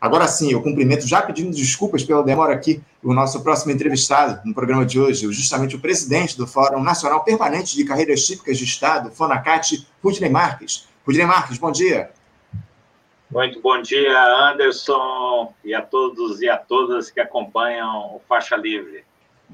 Agora sim, eu cumprimento, já pedindo desculpas pela demora aqui, o nosso próximo entrevistado no programa de hoje, justamente o presidente do Fórum Nacional Permanente de Carreiras Típicas de Estado, FONACAT, Rudney Marques. Rudney Marques, bom dia. Muito bom dia, Anderson, e a todos e a todas que acompanham o Faixa Livre.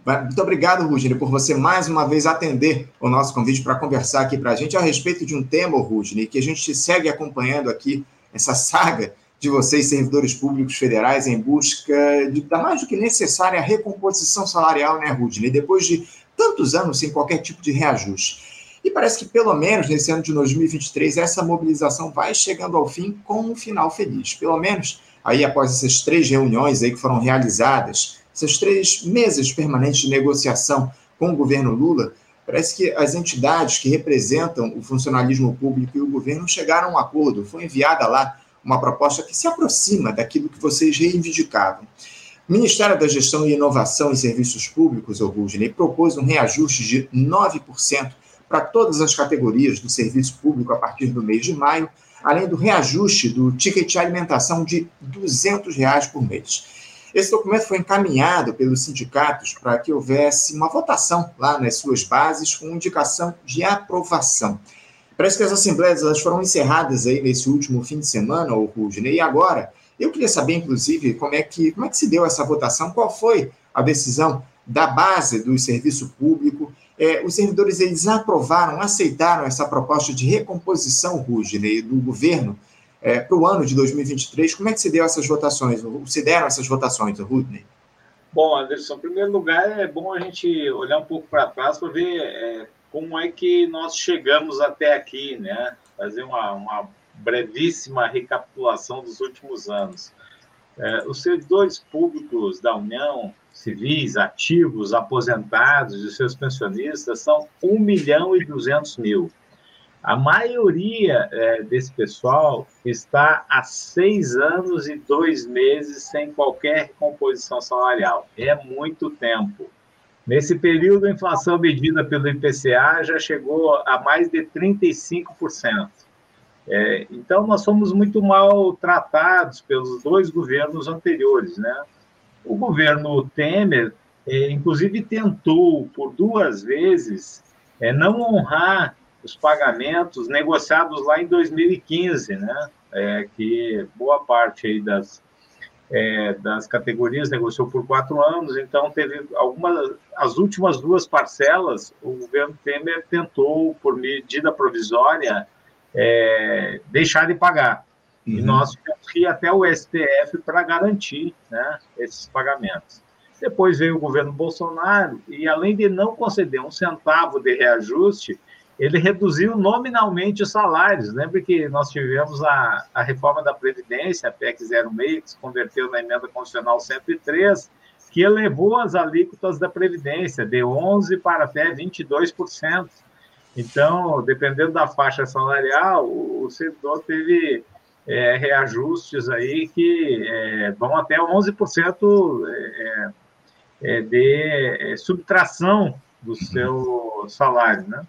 Muito obrigado, Rudney, por você mais uma vez atender o nosso convite para conversar aqui para a gente a respeito de um tema, Rudney, que a gente segue acompanhando aqui, essa saga de vocês, servidores públicos federais, em busca de, da mais do que necessária recomposição salarial, né, Rudney? Depois de tantos anos sem qualquer tipo de reajuste. E parece que, pelo menos nesse ano de 2023, essa mobilização vai chegando ao fim com um final feliz. Pelo menos aí após essas três reuniões aí que foram realizadas, essas três mesas permanentes de negociação com o governo Lula, parece que as entidades que representam o funcionalismo público e o governo chegaram a um acordo. Foi enviada lá uma proposta que se aproxima daquilo que vocês reivindicavam. O Ministério da Gestão e Inovação em Serviços Públicos, Rudney, propôs um reajuste de 9% para todas as categorias do serviço público a partir do mês de maio, além do reajuste do ticket de alimentação de 200 reais por mês. Esse documento foi encaminhado pelos sindicatos para que houvesse uma votação lá nas suas bases com indicação de aprovação. Parece que as assembleias elas foram encerradas aí nesse último fim de semana, o Rudney, e agora eu queria saber, inclusive, como é que como é que se deu essa votação, qual foi a decisão da base do serviço público. É, os servidores eles aprovaram, aceitaram essa proposta de recomposição, Rudney, do governo é, para o ano de 2023. Como é que se deu essas votações? Se deram essas votações, Rudney? Bom, Anderson, em primeiro lugar, é bom a gente olhar um pouco para trás para ver é, como é que nós chegamos até aqui, né? Fazer uma, uma brevíssima recapitulação dos últimos anos. É, os servidores públicos da União, civis, ativos, aposentados e seus pensionistas são 1 milhão e 200 mil. A maioria é, desse pessoal está há seis anos e dois meses sem qualquer recomposição salarial. É muito tempo. Nesse período, a inflação medida pelo IPCA já chegou a mais de 35%. É, então, nós somos muito mal tratados pelos dois governos anteriores. Né? O governo Temer, é, inclusive, tentou por duas vezes é, não honrar os pagamentos negociados lá em 2015, né? É, que boa parte aí das é, das categorias negociou por quatro anos, então teve algumas, as últimas duas parcelas, o governo Temer tentou, por medida provisória, é, deixar de pagar. Uhum. E nós tivemos que ir até o STF para garantir né, esses pagamentos. Depois veio o governo Bolsonaro e, além de não conceder um centavo de reajuste, ele reduziu nominalmente os salários. Lembre que nós tivemos a, a reforma da Previdência, a PEC 06, que se converteu na emenda constitucional 103, que elevou as alíquotas da Previdência de 11% para até 22%. Então, dependendo da faixa salarial, o, o servidor teve é, reajustes aí que é, vão até 11% é, é, de é, subtração do seu salário, né?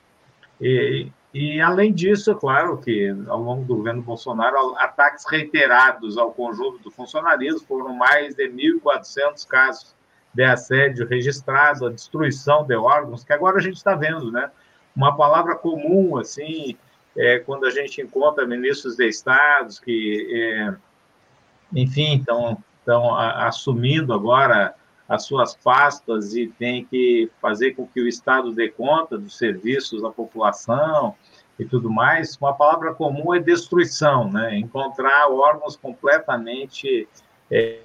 E, e, além disso, é claro que ao longo do governo Bolsonaro, ataques reiterados ao conjunto do funcionalismo, foram mais de 1.400 casos de assédio registrados, a destruição de órgãos, que agora a gente está vendo, né? Uma palavra comum, assim, é, quando a gente encontra ministros de estados que, é, enfim, estão assumindo agora as suas pastas e tem que fazer com que o Estado dê conta dos serviços à população e tudo mais, uma palavra comum é destruição, né? Encontrar órgãos completamente é,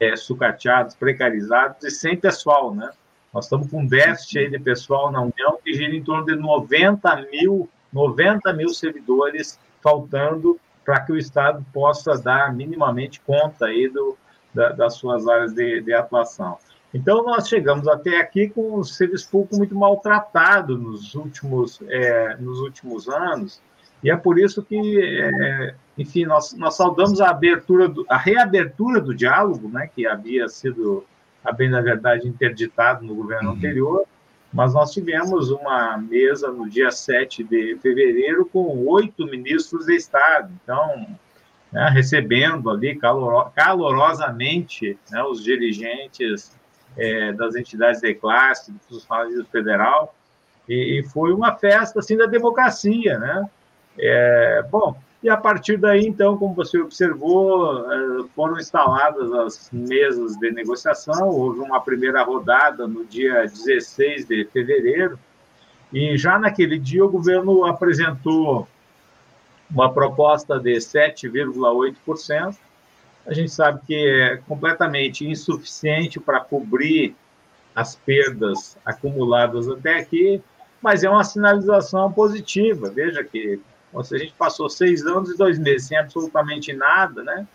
é, sucateados, precarizados e sem pessoal, né? Nós estamos com um déficit de pessoal na União que gira em torno de 90 mil, 90 mil servidores faltando para que o Estado possa dar minimamente conta aí do, da, das suas áreas de, de, atuação. Então, nós chegamos até aqui com o serviço público muito maltratado nos últimos, é, nos últimos anos, e é por isso que, é, enfim, nós, nós saudamos a abertura, do, a reabertura do diálogo, né, que havia sido, a bem na verdade, interditado no governo uhum. anterior, mas nós tivemos uma mesa no dia 7 de fevereiro com oito ministros de Estado. Então, né, recebendo ali calor, calorosamente né, os dirigentes é, das entidades de classe, do funcionalismo federal, e, e, foi uma festa assim da democracia, né? É, bom, e a partir daí, então, como você observou, é, foram instaladas as mesas de negociação, houve uma primeira rodada no dia 16 de fevereiro, e já naquele dia o governo apresentou uma proposta de 7,8%. A gente sabe que é completamente insuficiente para cobrir as perdas acumuladas até aqui, mas é uma sinalização positiva. Veja que se a gente passou seis anos e dois meses sem absolutamente nada, né?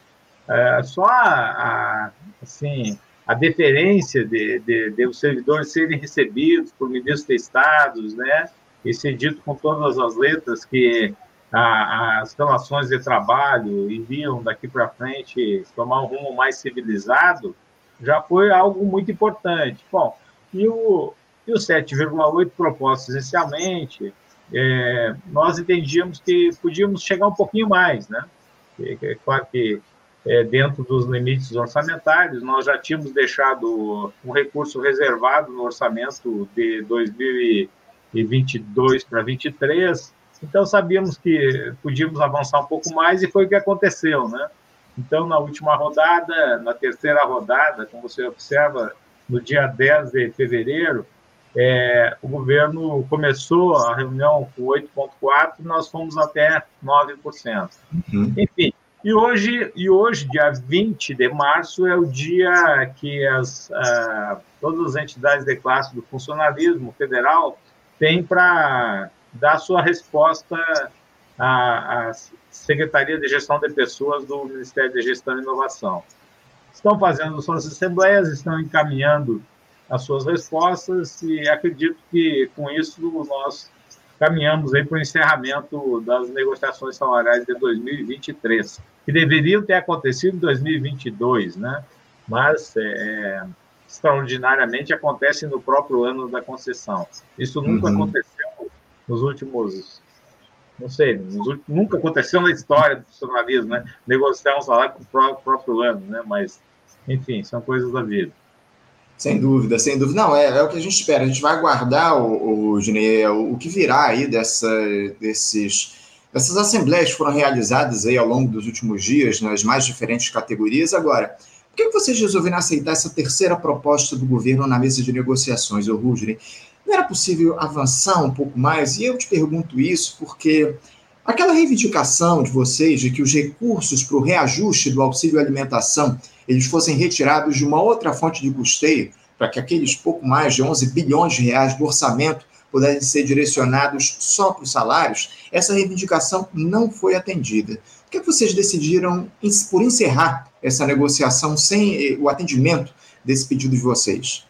É, só a, a, assim, a deferência de, de, de, os servidores serem recebidos por ministros de estados, né? E ser dito com todas as letras que a, as relações de trabalho iriam daqui para frente tomar um rumo mais civilizado, já foi algo muito importante. Bom, e o, e o 7,8 proposto essencialmente, é, nós entendíamos que podíamos chegar um pouquinho mais, né? É, claro que é, dentro dos limites orçamentários, nós já tínhamos deixado um recurso reservado no orçamento de 2022 para 2023, então sabíamos que podíamos avançar um pouco mais e foi o que aconteceu, né? Então, na última rodada, na terceira rodada, como você observa, no dia 10 de fevereiro, é, o governo começou a reunião com 8,4% e nós fomos até 9%. Uhum. Enfim, e hoje, e hoje, dia 20 de março, é o dia que as, uh, todas as entidades de classe do funcionalismo federal têm para dar sua resposta à, à Secretaria de Gestão de Pessoas do Ministério de Gestão e Inovação. Estão fazendo suas assembleias, estão encaminhando as suas respostas e acredito que com isso nós caminhamos aí para o encerramento das negociações salariais de 2023, que deveriam ter acontecido em 2022, né? Mas é, extraordinariamente acontece no próprio ano da concessão. Isso nunca uhum. aconteceu nos últimos, não sei, nos, nunca aconteceu na história do funcionalismo, né? Negociar um salário com o próprio, próprio ano, né? Mas, enfim, são coisas da vida. Sem dúvida, sem dúvida. Não, é, é o que a gente espera. A gente vai aguardar, o, o, o, o que virá aí dessa, desses, dessas assembleias foram realizadas aí ao longo dos últimos dias nas mais diferentes categorias. Agora, por que vocês resolveram aceitar essa terceira proposta do governo na mesa de negociações, ô Rudney? Não era possível avançar um pouco mais? E eu te pergunto isso porque aquela reivindicação de vocês de que os recursos para o reajuste do auxílio alimentação eles fossem retirados de uma outra fonte de custeio, para que aqueles pouco mais de 11 bilhões de reais do orçamento pudessem ser direcionados só para os salários, essa reivindicação não foi atendida. Por que vocês decidiram por encerrar essa negociação sem eh, o atendimento desse pedido de vocês?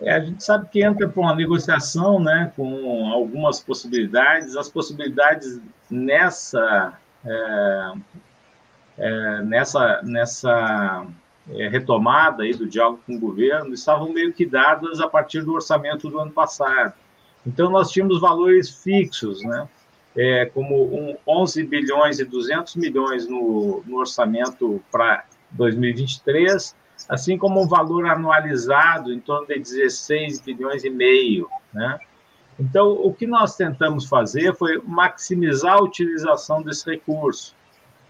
É, a gente sabe que entra para uma negociação né, com algumas possibilidades. As possibilidades nessa, é, é, nessa, nessa é, retomada aí do diálogo com o governo estavam meio que dadas a partir do orçamento do ano passado. Então, nós tínhamos valores fixos, né? É, como um 11 bilhões e 200 milhões no, no orçamento para 2023, assim como um valor anualizado em torno de 16 bilhões e meio, né? Então, o que nós tentamos fazer foi maximizar a utilização desse recurso.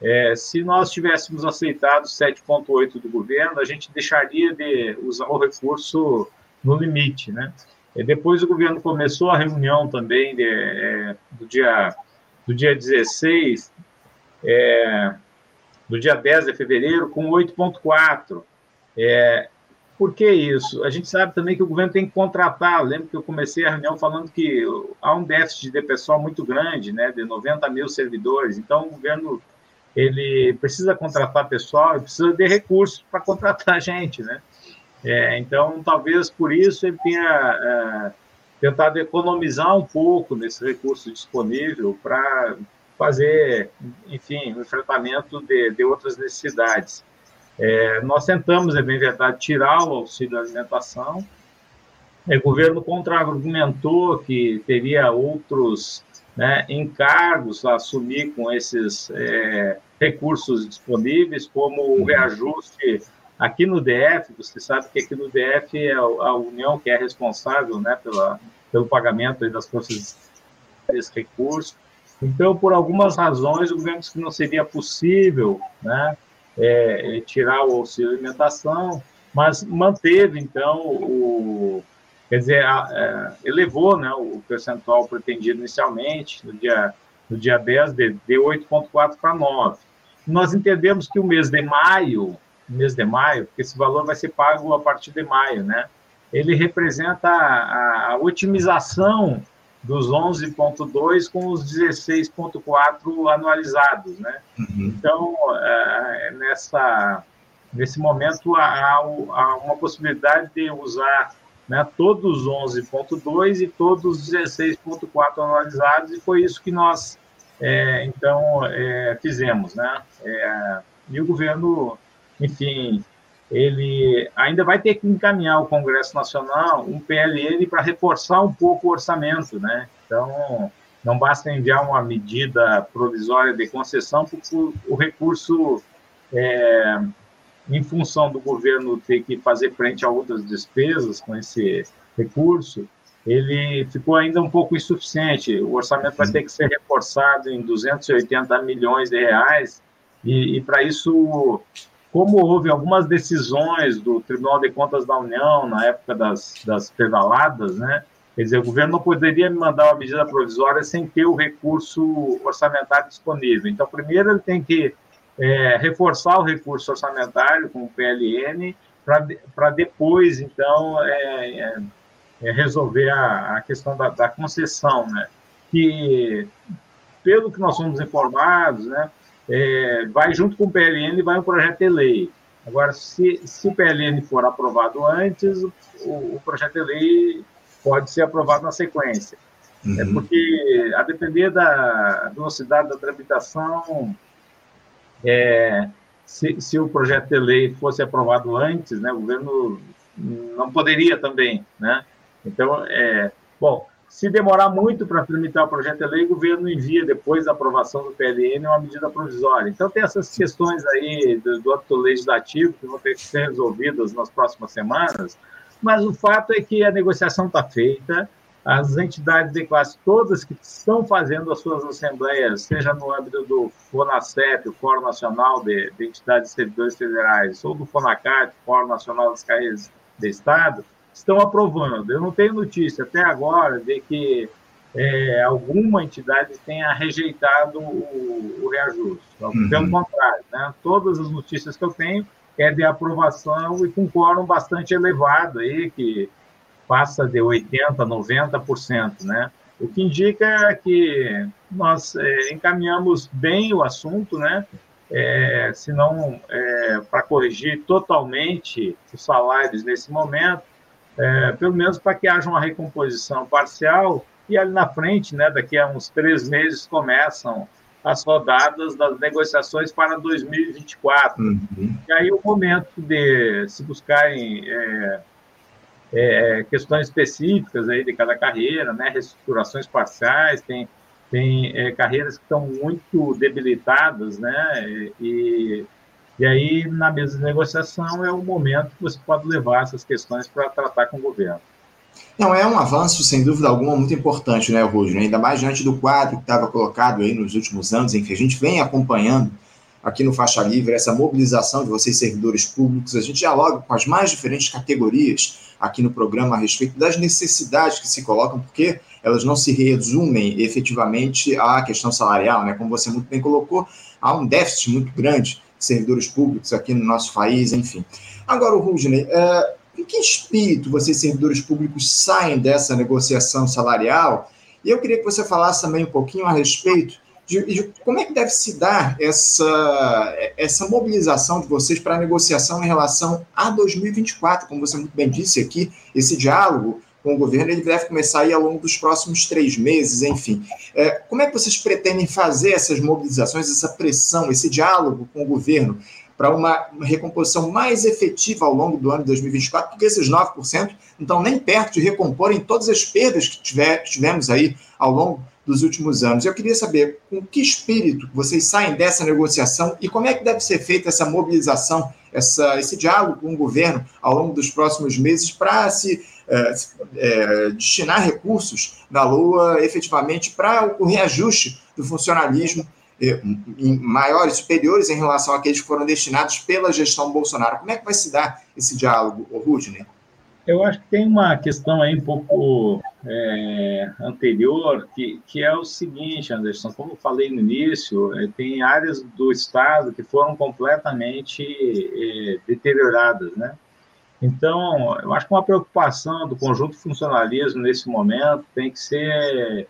É, se nós tivéssemos aceitado 7,8 do governo, a gente deixaria de usar o recurso no limite, né? E depois o governo começou a reunião também de, é, do, dia, do dia 16, é, do dia 10 de fevereiro, com 8,4. É, por que isso? A gente sabe também que o governo tem que contratar. Lembro que eu comecei a reunião falando que há um déficit de pessoal muito grande, né, de 90 mil servidores. Então, o governo ele precisa contratar pessoal, precisa de recursos para contratar gente, né? É, então, talvez por isso ele tenha é, tentado economizar um pouco nesse recurso disponível para fazer, enfim, o enfrentamento de, de outras necessidades. É, nós tentamos, é bem verdade, tirar o auxílio alimentação. O governo contra-argumentou que teria outros né, encargos a assumir com esses é, recursos disponíveis, como o reajuste aqui no DF, você sabe que aqui no DF é a União que é responsável né, pela, pelo pagamento das forças desse recurso. Então, por algumas razões, o governo disse que não seria possível né, é, tirar o auxílio alimentação, mas manteve, então, o, quer dizer, a, é, elevou né, o percentual pretendido inicialmente, no dia, no dia 10, de, de 8,4 para 9. Nós entendemos que o mês de maio, mês de maio, porque esse valor vai ser pago a partir de maio, né? Ele representa a, a otimização dos 11,2 com os 16,4 anualizados, né? Uhum. Então, é, nessa, nesse momento, há, há, uma possibilidade de usar né, todos os 11,2 e todos os 16,4 anualizados, e foi isso que nós, é, então, é, fizemos, né? É, e o governo, enfim, ele ainda vai ter que encaminhar ao Congresso Nacional um PLN para reforçar um pouco o orçamento, né? Então, não basta enviar uma medida provisória de concessão, porque o recurso, é, em função do governo ter que fazer frente a outras despesas com esse recurso, ele ficou ainda um pouco insuficiente. O orçamento vai ter que ser reforçado em 280 milhões de reais, e, e para isso como houve algumas decisões do Tribunal de Contas da União na época das, das pedaladas, né? Quer dizer, o governo não poderia me mandar uma medida provisória sem ter o recurso orçamentário disponível. Então, primeiro ele tem que é, reforçar o recurso orçamentário com o PLN para depois, então, é, é, é, resolver a, a questão da, da concessão, né? Que, pelo que nós somos informados, né? É, vai junto com o PLN, vai um projeto de lei. Agora, se, se o PLN for aprovado antes, o, o projeto de lei pode ser aprovado na sequência. É uhum. É porque, a depender da velocidade da tramitação, é, se, se, o projeto de lei fosse aprovado antes, né, o governo não poderia também, né? Então, é, bom, se demorar muito para tramitar o projeto de lei, o governo envia, depois da aprovação do PLN, uma medida provisória. Então, tem essas questões aí do, do âmbito legislativo que vão ter que ser resolvidas nas próximas semanas, mas o fato é que a negociação está feita, as entidades de classe, todas que estão fazendo as suas assembleias, seja no âmbito do FONACEP, o Fórum Nacional de, de Entidades de Servidores Federais, ou do FONACAT, Fórum Nacional das Carreiras de Estado, estão aprovando. Eu não tenho notícia até agora de que é, alguma entidade tenha rejeitado o, o reajuste. Uhum. Pelo contrário, né? todas as notícias que eu tenho é de aprovação e com quórum bastante elevado, aí, que passa de 80%, 90%. Né? O que indica que nós é, encaminhamos bem o assunto, né? É, se não é, para corrigir totalmente os salários nesse momento, é, pelo menos para que haja uma recomposição parcial, e ali na frente, né, daqui a uns três meses, começam as rodadas das negociações para 2024. Uhum. E aí o momento de se buscarem é, é, questões específicas aí de cada carreira, né, reestruturações parciais, tem, tem é, carreiras que estão muito debilitadas, né, e e aí, na mesa de negociação, é o momento que você pode levar essas questões para tratar com o governo. Não, é um avanço, sem dúvida alguma, muito importante, né, Rúdio? Ainda mais diante do quadro que estava colocado aí nos últimos anos, em que a gente vem acompanhando aqui no Faixa Livre essa mobilização de vocês, servidores públicos. A gente dialoga com as mais diferentes categorias aqui no programa a respeito das necessidades que se colocam, porque elas não se resumem efetivamente à questão salarial, né? Como você muito bem colocou, há um déficit muito grande servidores públicos aqui no nosso país, enfim. Agora, Rudney, é, em que espírito vocês, servidores públicos, saem dessa negociação salarial? E eu queria que você falasse também um pouquinho a respeito de, de como é que deve se dar essa, essa mobilização de vocês para a negociação em relação a 2024, como você muito bem disse aqui, esse diálogo com o governo, ele deve começar aí ao longo dos próximos três meses, enfim. É, como é que vocês pretendem fazer essas mobilizações, essa pressão, esse diálogo com o governo para uma, uma recomposição mais efetiva ao longo do ano de 2024, porque esses 9% não estão nem perto de recomporem todas as perdas que tiver, tivemos aí ao longo dos últimos anos. Eu queria saber com que espírito vocês saem dessa negociação e como é que deve ser feita essa mobilização, essa, esse diálogo com o governo ao longo dos próximos meses para se é, é, destinar recursos na Lua efetivamente para o reajuste do funcionalismo é, maiores, superiores em relação àqueles que foram destinados pela gestão Bolsonaro. Como é que vai se dar esse diálogo, Rudney? Eu acho que tem uma questão aí um pouco é, anterior, que, que é o seguinte, Anderson, como eu falei no início, é, tem áreas do Estado que foram completamente é, deterioradas, né? Então, eu acho que uma preocupação do conjunto funcionalismo nesse momento tem que ser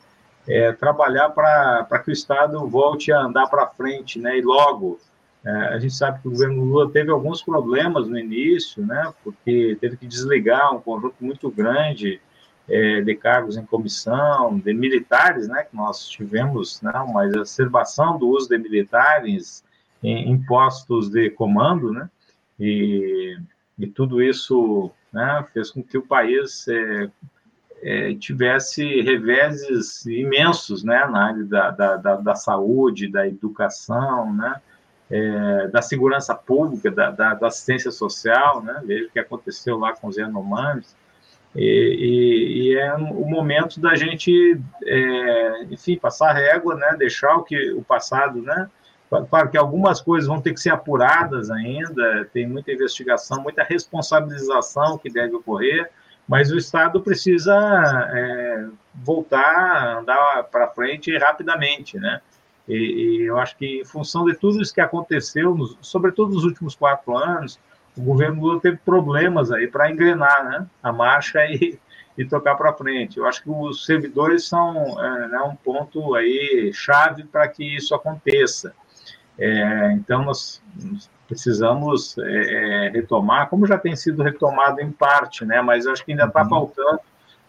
é, trabalhar para que o Estado volte a andar para frente, né? E logo, é, a gente sabe que o governo Lula teve alguns problemas no início, né, porque teve que desligar um conjunto muito grande é, de cargos em comissão, de militares, né, que nós tivemos né, uma exacerbação do uso de militares em, em postos de comando, né, e, e tudo isso né, fez com que o país é, é, tivesse reveses imensos né, na área da, da, da, da saúde, da educação, né, é, da segurança pública, da, da, assistência social, né? Veja o que aconteceu lá com os Yanomamis. E, e, e, é o momento da gente, é, enfim, passar régua, né? Deixar o que o passado, né? Claro que algumas coisas vão ter que ser apuradas ainda, tem muita investigação, muita responsabilização que deve ocorrer, mas o Estado precisa é, voltar andar para frente rapidamente, né? E, e, eu acho que, em função de tudo isso que aconteceu, nos, sobretudo nos últimos quatro anos, o governo Lula teve problemas aí para engrenar né, a marcha e, e tocar para frente. Eu acho que os servidores são é, né, um ponto aí chave para que isso aconteça. É, então, nós precisamos é, é, retomar, como já tem sido retomado em parte, né, mas acho que ainda está uhum. faltando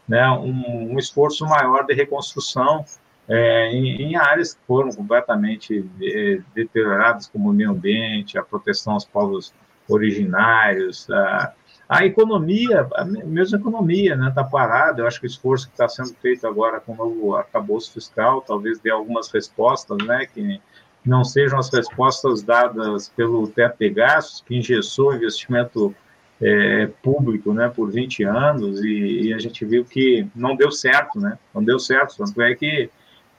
né, um, um esforço maior de reconstrução é, em, em, áreas que foram completamente é, deterioradas, como o meio ambiente, a proteção aos povos originários, a, a economia, a mesma economia, né, está parada. Eu acho que o esforço que está sendo feito agora com o novo arcabouço fiscal talvez dê algumas respostas, né, que não sejam as respostas dadas pelo teto de gastos, que engessou investimento é, público, né, por 20 anos, e, e, a gente viu que não deu certo, né, não deu certo, tanto é que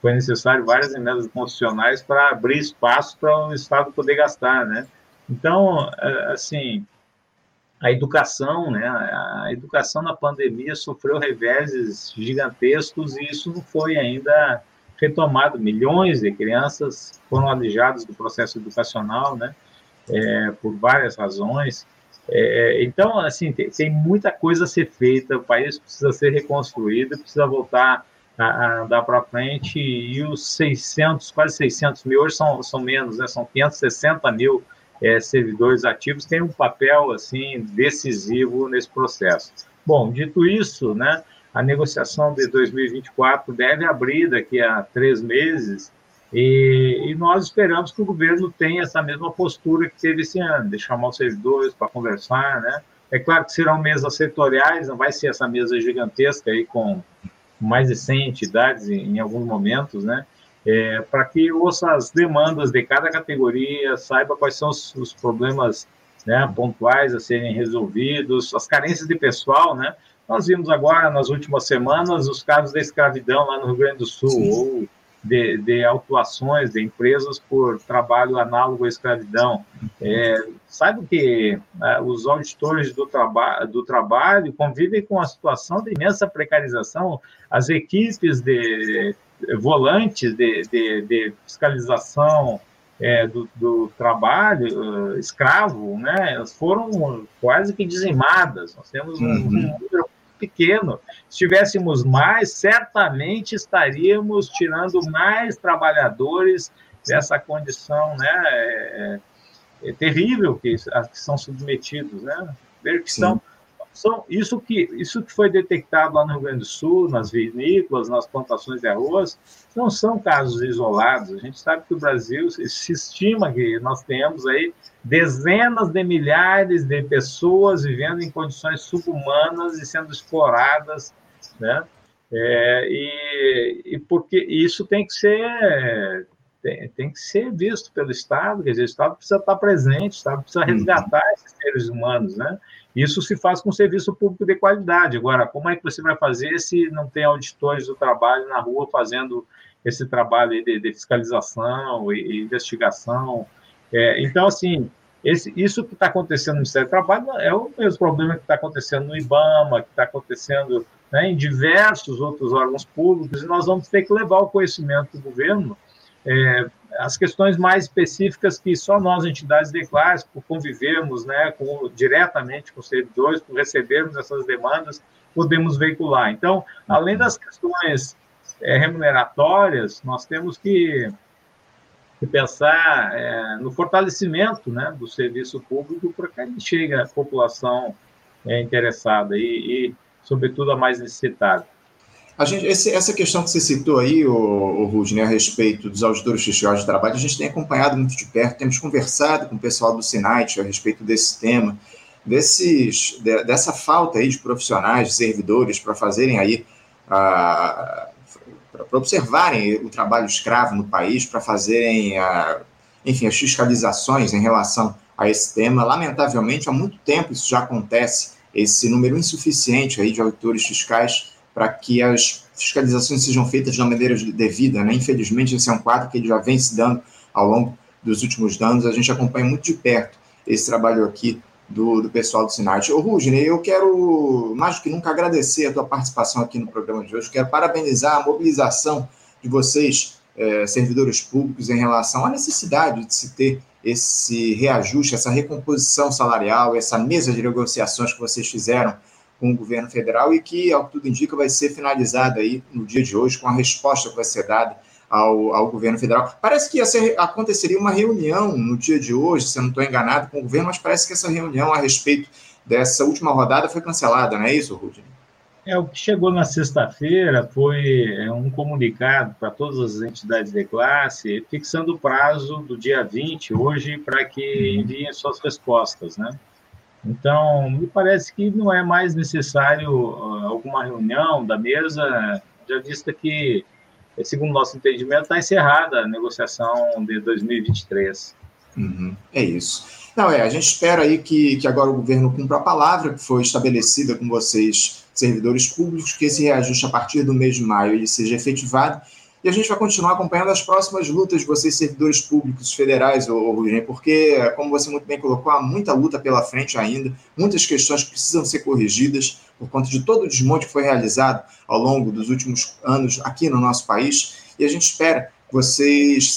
foi necessário várias emendas constitucionais para abrir espaço para o Estado poder gastar, né? Então, é, assim, a educação, né? A educação na pandemia sofreu reveses gigantescos e isso não foi ainda retomado. Milhões de crianças foram alijadas do processo educacional, né? É, por várias razões. É, então, assim, tem, tem, muita coisa a ser feita, o país precisa ser reconstruído, precisa voltar a, andar para frente e os 600, quase 600 mil, hoje são, são menos, né, são 560 mil é, servidores ativos, têm um papel assim decisivo nesse processo. Bom, dito isso, né, a negociação de 2024 deve abrir daqui a três meses e, e, nós esperamos que o governo tenha essa mesma postura que teve esse ano, de chamar os servidores para conversar, né? É claro que serão mesas setoriais, não vai ser essa mesa gigantesca aí com mais de 100 entidades em, em alguns momentos, né? É, para que ouça as demandas de cada categoria, saiba quais são os, os problemas né, pontuais a serem resolvidos, as carências de pessoal, né? Nós vimos agora, nas últimas semanas, os casos da escravidão lá no Rio Grande do Sul, Sim. ou de, de, autuações de empresas por trabalho análogo à escravidão. É, sabe que é, os auditores do, traba do trabalho convivem com a situação de imensa precarização, as equipes de volantes de, de, de fiscalização é, do, do, trabalho uh, escravo, né, elas foram quase que dizimadas. Nós temos um, uhum. um número pequeno. Se tivéssemos mais, certamente estaríamos tirando mais trabalhadores dessa condição né, é, é, é terrível que, a que são submetidos. Né? Veja que são, são isso, que, isso que foi detectado lá no Rio Grande do Sul, nas vinícolas, nas plantações de arroz, não são casos isolados. A gente sabe que o Brasil se estima que nós temos aí dezenas de milhares de pessoas vivendo em condições subhumanas e sendo exploradas, né? É, e, e porque isso tem que ser tem, tem, que ser visto pelo Estado, quer dizer, o Estado precisa estar presente, o Estado precisa uhum. resgatar esses seres humanos, né? Isso se faz com serviço público de qualidade. Agora, como é que você vai fazer se não tem auditores do trabalho na rua fazendo esse trabalho de, de fiscalização e, e investigação? É, então, assim, esse, isso que está acontecendo no Ministério do Trabalho é o mesmo problema que está acontecendo no IBAMA, que está acontecendo né, em diversos outros órgãos públicos, e nós vamos ter que levar o conhecimento do governo é, as questões mais específicas que só nós, entidades de classe, por convivermos né, com, diretamente com os servidores, por recebermos essas demandas, podemos veicular. Então, além das questões é, remuneratórias, nós temos que, que pensar é, no fortalecimento né, do serviço público para que ele chegue à população é, interessada e, e, sobretudo, a mais necessitada. A gente, esse, essa questão que você citou aí, o, o Rudney, a respeito dos auditores fiscais de trabalho, a gente tem acompanhado muito de perto, temos conversado com o pessoal do Sinait a respeito desse tema, desses, de, dessa falta aí de profissionais, de servidores, para fazerem aí, para observarem o trabalho escravo no país, para fazerem, a, enfim, as fiscalizações em relação a esse tema. Lamentavelmente, há muito tempo isso já acontece, esse número insuficiente aí de auditores fiscais para que as fiscalizações sejam feitas de maneira devida. Né? Infelizmente, esse é um quadro que ele já vem se dando ao longo dos últimos anos. A gente acompanha muito de perto esse trabalho aqui do, do pessoal do Sinart. Ô, Rudney, eu quero, mais do que nunca, agradecer a tua participação aqui no programa de hoje. Quero parabenizar a mobilização de vocês, eh, servidores públicos, em relação à necessidade de se ter esse reajuste, essa recomposição salarial, essa mesa de negociações que vocês fizeram com o governo federal e que, ao que tudo indica, vai ser finalizada aí no dia de hoje com a resposta que vai ser dada ao, ao governo federal. Parece que ser, aconteceria uma reunião no dia de hoje, se eu não estou enganado, com o governo, mas parece que essa reunião a respeito dessa última rodada foi cancelada, não é isso, Rudney? É, o que chegou na sexta-feira foi é, um comunicado para todas as entidades de classe, fixando o prazo do dia 20, hoje, para que enviem suas respostas, né? Então, me parece que não é mais necessário uh, alguma reunião da mesa, já vista que, segundo nosso entendimento, está encerrada a negociação de 2023. Uhum, é isso. Não, é, a gente espera aí que, que agora o governo cumpra a palavra que foi estabelecida com vocês, servidores públicos, que esse reajuste a partir do mês de maio ele seja efetivado e a gente vai continuar acompanhando as próximas lutas de vocês, servidores públicos federais, Rudinei, porque, como você muito bem colocou, há muita luta pela frente ainda, muitas questões que precisam ser corrigidas por conta de todo o desmonte que foi realizado ao longo dos últimos anos aqui no nosso país. E a gente espera que vocês,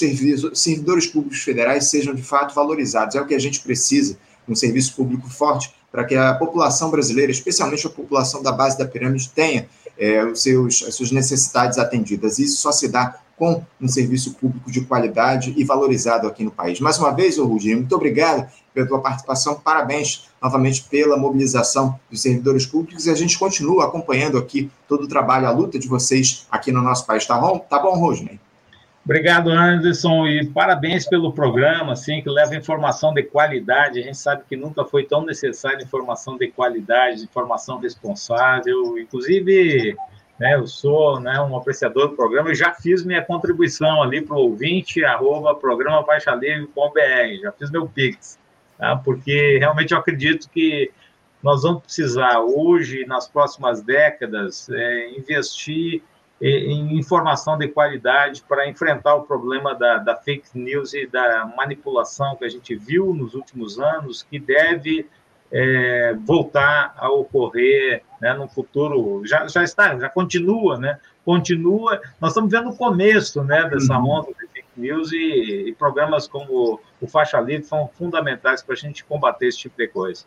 servidores públicos federais, sejam de fato valorizados. É o que a gente precisa, um serviço público forte, para que a população brasileira, especialmente a população da base da pirâmide, tenha é, os seus, as suas necessidades atendidas. Isso só se dá com um serviço público de qualidade e valorizado aqui no país. Mais uma vez, Rudinho, muito obrigado pela tua participação, parabéns novamente pela mobilização dos servidores públicos e a gente continua acompanhando aqui todo o trabalho, a luta de vocês aqui no nosso país. Tá bom, tá bom Rudinei? Obrigado, Anderson, e parabéns pelo programa, assim, que leva informação de qualidade. A gente sabe que nunca foi tão necessária informação de qualidade, informação responsável. Inclusive, né, eu sou né, um apreciador do programa e já fiz minha contribuição ali para o ouvinte, arroba programa já fiz meu Pix, tá? porque realmente eu acredito que nós vamos precisar hoje, nas próximas décadas, é, investir em informação de qualidade para enfrentar o problema da, da, fake news e da manipulação que a gente viu nos últimos anos, que deve é, voltar a ocorrer né, no futuro. Já, já está, já continua, né? Continua. Nós estamos vendo o começo né, dessa uhum. onda de fake news e, e programas como o Faixa Livre são fundamentais para a gente combater esse tipo de coisa.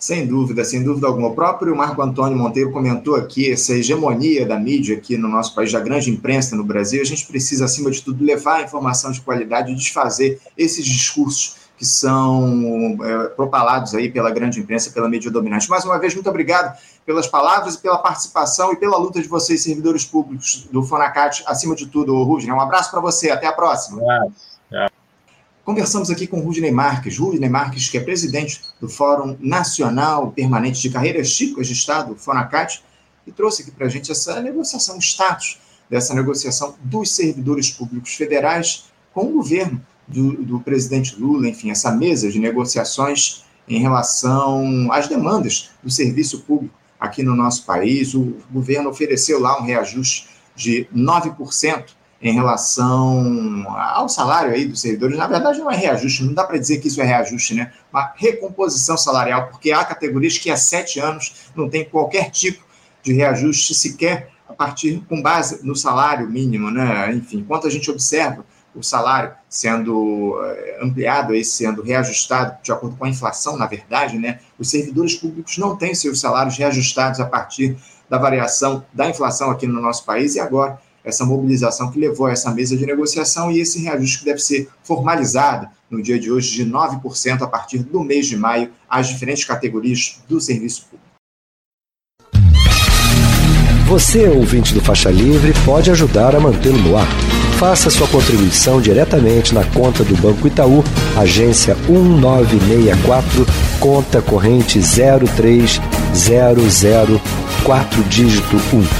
Sem dúvida, sem dúvida alguma. O próprio Marco Antônio Monteiro comentou aqui essa hegemonia da mídia aqui no nosso país, da grande imprensa no Brasil. A gente precisa, acima de tudo, levar a informação de qualidade e desfazer esses discursos que são é, propalados aí pela grande imprensa, pela mídia dominante. Mais uma vez, muito obrigado pelas palavras, pela participação e pela luta de vocês, servidores públicos do Fonacat, acima de tudo, Rudney. Um abraço para você, até a próxima. Conversamos aqui com Rudney Marques, Rudney Marques, que é presidente do Fórum Nacional Permanente de Carreiras Típicas de Estado, FONACAT, e trouxe aqui para a gente essa negociação, o status dessa negociação dos servidores públicos federais com o governo do, do presidente Lula, enfim, essa mesa de negociações em relação às demandas do serviço público aqui no nosso país. O governo ofereceu lá um reajuste de 9% em relação ao salário aí dos servidores. Na verdade, não é reajuste, não dá para dizer que isso é reajuste, né? Uma recomposição salarial, porque há categorias que há sete anos não tem qualquer tipo de reajuste sequer a partir com base no salário mínimo, né? Enfim, enquanto a gente observa o salário sendo eh, ampliado, aí, sendo reajustado de acordo com a inflação, na verdade, né? Os servidores públicos não têm seus salários reajustados a partir da variação da inflação aqui no nosso país e agora essa mobilização que levou a essa mesa de negociação e esse reajuste que deve ser formalizado no dia de hoje de 9% a partir do mês de maio às diferentes categorias do serviço público. Você, ouvinte do Faixa Livre, pode ajudar a mantê-lo no ar. Faça sua contribuição diretamente na conta do Banco Itaú, agência 1964, conta corrente 03004 dígito 1.